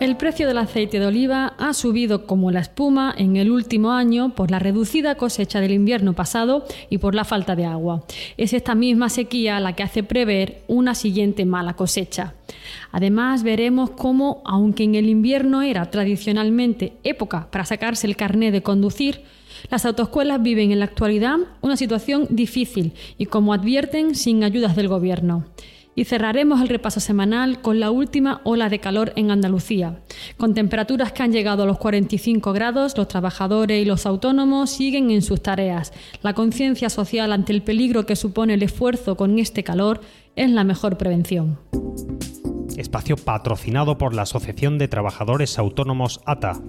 El precio del aceite de oliva ha subido como la espuma en el último año por la reducida cosecha del invierno pasado y por la falta de agua. Es esta misma sequía la que hace prever una siguiente mala cosecha. Además, veremos cómo, aunque en el invierno era tradicionalmente época para sacarse el carné de conducir, las autoescuelas viven en la actualidad una situación difícil y, como advierten, sin ayudas del Gobierno. Y cerraremos el repaso semanal con la última ola de calor en Andalucía. Con temperaturas que han llegado a los 45 grados, los trabajadores y los autónomos siguen en sus tareas. La conciencia social ante el peligro que supone el esfuerzo con este calor es la mejor prevención. Espacio patrocinado por la Asociación de Trabajadores Autónomos ATA.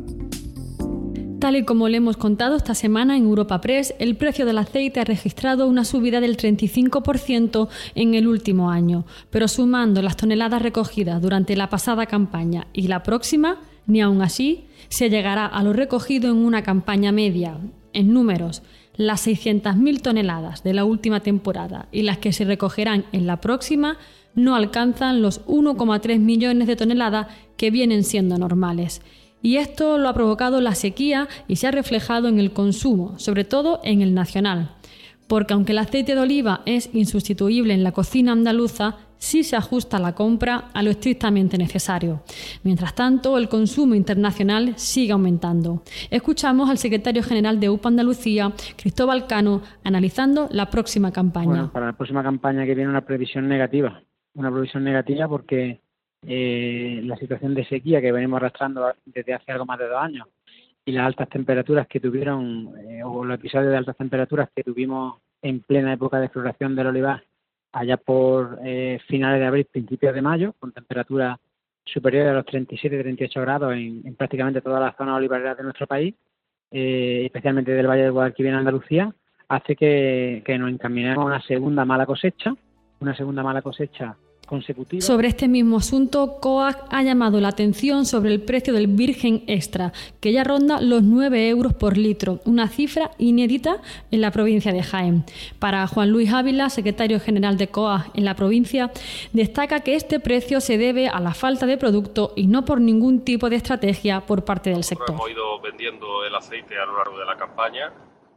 Tal y como le hemos contado esta semana en Europa Press, el precio del aceite ha registrado una subida del 35% en el último año, pero sumando las toneladas recogidas durante la pasada campaña y la próxima, ni aún así se llegará a lo recogido en una campaña media. En números, las 600.000 toneladas de la última temporada y las que se recogerán en la próxima no alcanzan los 1,3 millones de toneladas que vienen siendo normales y esto lo ha provocado la sequía y se ha reflejado en el consumo, sobre todo en el nacional. Porque aunque el aceite de oliva es insustituible en la cocina andaluza, sí se ajusta la compra a lo estrictamente necesario. Mientras tanto, el consumo internacional sigue aumentando. Escuchamos al secretario general de UPA Andalucía, Cristóbal Cano, analizando la próxima campaña. para la próxima campaña que viene una previsión negativa. Una previsión negativa porque eh, la situación de sequía que venimos arrastrando desde hace algo más de dos años y las altas temperaturas que tuvieron, eh, o los episodios de altas temperaturas que tuvimos en plena época de floración del olivar, allá por eh, finales de abril, principios de mayo, con temperaturas superiores a los 37-38 grados en, prácticamente todas las zonas olivareras de nuestro país, eh, especialmente del Valle del Guadalquivir en Andalucía, hace que, que nos encaminemos a una segunda mala cosecha, una segunda mala cosecha sobre este mismo asunto, COAC ha llamado la atención sobre el precio del Virgen Extra, que ya ronda los 9 euros por litro, una cifra inédita en la provincia de Jaén. Para Juan Luis Ávila, secretario general de COAC en la provincia, destaca que este precio se debe a la falta de producto y no por ningún tipo de estrategia por parte del sector. Hemos ido vendiendo el aceite a lo largo de la campaña.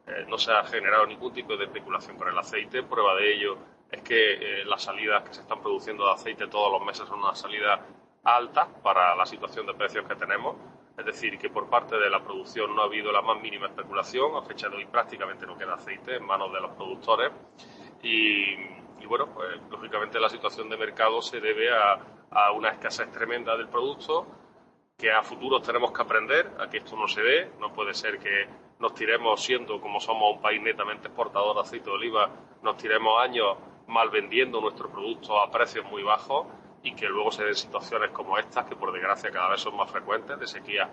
Eh, no se ha generado ningún tipo de especulación con el aceite. Prueba de ello es que eh, las salidas que se están produciendo de aceite todos los meses son una salida alta para la situación de precios que tenemos. Es decir, que por parte de la producción no ha habido la más mínima especulación. A fecha de hoy prácticamente no queda aceite en manos de los productores. Y, bueno, pues lógicamente la situación de mercado se debe a, a una escasez tremenda del producto que a futuro tenemos que aprender a que esto no se dé. No puede ser que nos tiremos, siendo como somos un país netamente exportador de aceite de oliva, nos tiremos años mal vendiendo nuestro producto a precios muy bajos y que luego se den situaciones como estas, que por desgracia cada vez son más frecuentes, de sequías,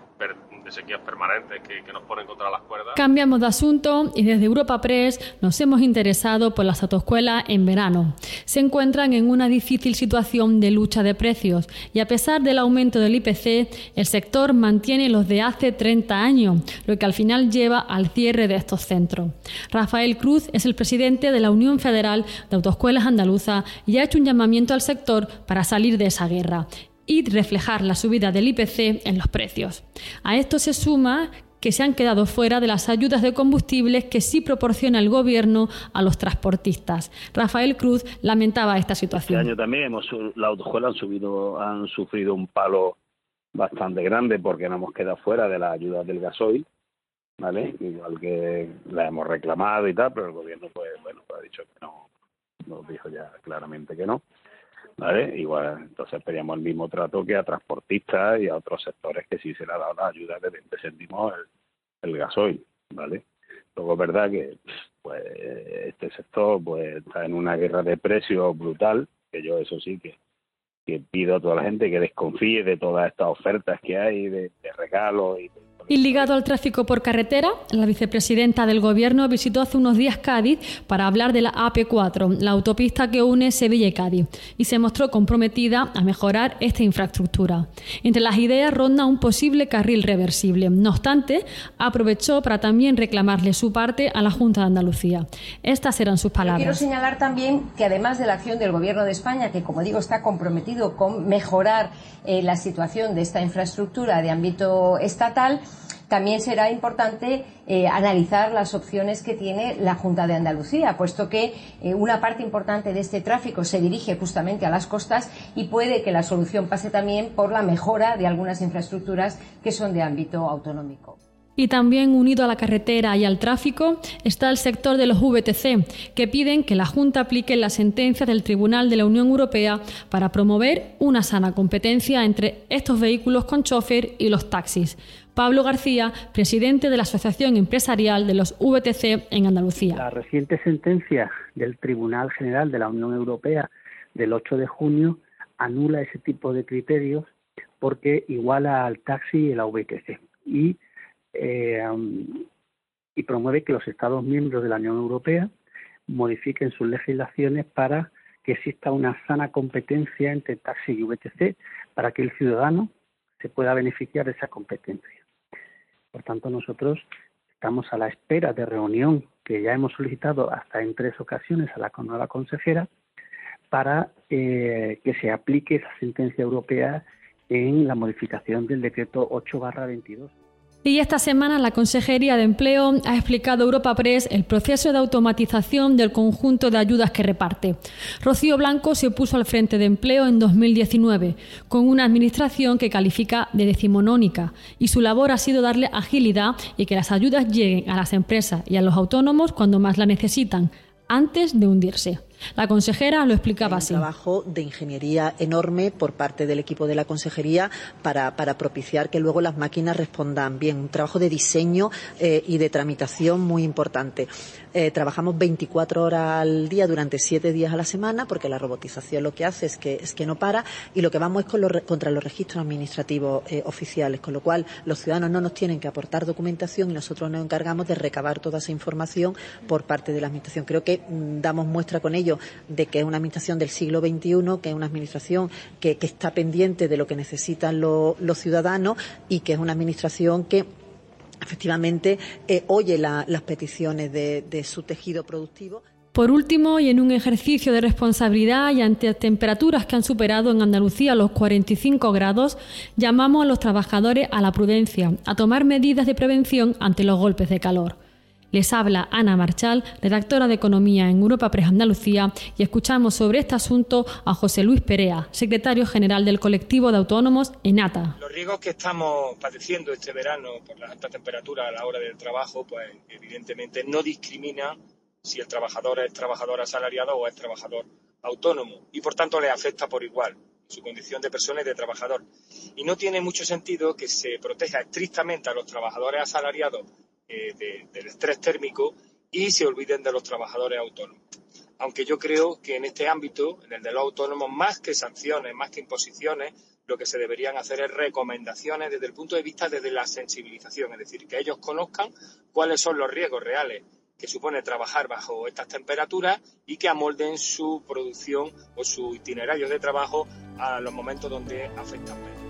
de sequías permanentes que, que, nos ponen contra las cuerdas. Cambiamos de asunto y desde Europa Press nos hemos interesado por las autoescuelas en verano. Se encuentran en una difícil situación de lucha de precios y a pesar del aumento del IPC, el sector mantiene los de hace 30 años, lo que al final lleva al cierre de estos centros. Rafael Cruz es el presidente de la Unión Federal de Autoescuelas Andaluza y ha hecho un llamamiento al sector para salir salir de esa guerra y reflejar la subida del IPC en los precios. A esto se suma que se han quedado fuera de las ayudas de combustibles que sí proporciona el gobierno a los transportistas. Rafael Cruz lamentaba esta situación. Este año también hemos, la autoescuela han, subido, han sufrido un palo bastante grande porque nos hemos quedado fuera de las ayudas del gasoil, ¿vale? Igual que la hemos reclamado y tal, pero el gobierno pues bueno pues ha dicho que no, nos dijo ya claramente que no. ¿Vale? Igual, entonces pedíamos el mismo trato que a transportistas y a otros sectores que sí se le ha dado la ayuda de 20 céntimos el, el gasoil, ¿vale? Luego es verdad que pues este sector pues está en una guerra de precios brutal, que yo eso sí que, que pido a toda la gente que desconfíe de todas estas ofertas que hay de, de regalos y Y ligado al tráfico por carretera, la vicepresidenta del Gobierno visitó hace unos días Cádiz para hablar de la AP4, la autopista que une Sevilla y Cádiz, y se mostró comprometida a mejorar esta infraestructura. Entre las ideas ronda un posible carril reversible. No obstante, aprovechó para también reclamarle su parte a la Junta de Andalucía. Estas eran sus palabras. quiero señalar también que además de la acción del Gobierno de España, que como digo está comprometido con mejorar eh, la situación de esta infraestructura de ámbito estatal, también será importante eh, analizar las opciones que tiene la Junta de Andalucía, puesto que eh, una parte importante de este tráfico se dirige justamente a las costas y puede que la solución pase también por la mejora de algunas infraestructuras que son de ámbito autonómico. Y también unido a la carretera y al tráfico está el sector de los VTC, que piden que la Junta aplique la sentencia del Tribunal de la Unión Europea para promover una sana competencia entre estos vehículos con chofer y los taxis. Pablo García, presidente de la Asociación Empresarial de los VTC en Andalucía. La reciente sentencia del Tribunal General de la Unión Europea del 8 de junio anula ese tipo de criterios porque iguala al taxi y la VTC. Eh, y promueve que los Estados miembros de la Unión Europea modifiquen sus legislaciones para que exista una sana competencia entre taxi y VTC para que el ciudadano se pueda beneficiar de esa competencia. Por tanto, nosotros estamos a la espera de reunión que ya hemos solicitado hasta en tres ocasiones a la nueva consejera para eh, que se aplique esa sentencia europea en la modificación del decreto 8-22. Y esta semana la Consejería de Empleo ha explicado a Europa Press el proceso de automatización del conjunto de ayudas que reparte. Rocío Blanco se puso al frente de empleo en 2019, con una administración que califica de decimonónica, y su labor ha sido darle agilidad y que las ayudas lleguen a las empresas y a los autónomos cuando más la necesitan, antes de hundirse. La consejera lo explicaba así. Un trabajo de ingeniería enorme por parte del equipo de la consejería para, propiciar que luego las máquinas respondan bien. Un trabajo de diseño eh, y de tramitación muy importante. Eh, trabajamos 24 horas al día durante 7 días a la semana porque la robotización lo que hace es que, es que no para y lo que vamos es contra los registros administrativos eh, oficiales, con lo cual los ciudadanos no nos tienen que aportar documentación y nosotros nos encargamos de recabar toda esa información por parte de la Administración. Creo que mm, damos muestra con ello de que es una Administración del siglo XXI, que es una Administración que, está pendiente de lo que necesitan los ciudadanos y que es una Administración que efectivamente eh, oye las peticiones de, de su tejido productivo. Por último, y en un ejercicio de responsabilidad y ante temperaturas que han superado en Andalucía los 45 grados, llamamos a los trabajadores a la prudencia, a tomar medidas de prevención ante los golpes de calor. Les habla Ana Marchal, redactora de Economía en Europa Press Andalucía, y escuchamos sobre este asunto a José Luis Perea, secretario general del colectivo de autónomos ENATA. Los riesgos que estamos padeciendo este verano por las altas temperaturas a la hora del trabajo, pues evidentemente no discrimina si el trabajador es trabajador asalariado o es trabajador autónomo y por tanto le afecta por igual su condición de persona y de trabajador. Y no tiene mucho sentido que se proteja estrictamente a los trabajadores asalariados eh, del estrés térmico y se olviden de los trabajadores autónomos. Aunque yo creo que en este ámbito, en el de los autónomos, más que sanciones, más que imposiciones, lo que se deberían hacer es recomendaciones desde el punto de vista de la sensibilización, es decir, que ellos conozcan cuáles son los riesgos reales que supone trabajar bajo estas temperaturas y que amolden su producción o su itinerario de trabajo a los momentos donde afectan.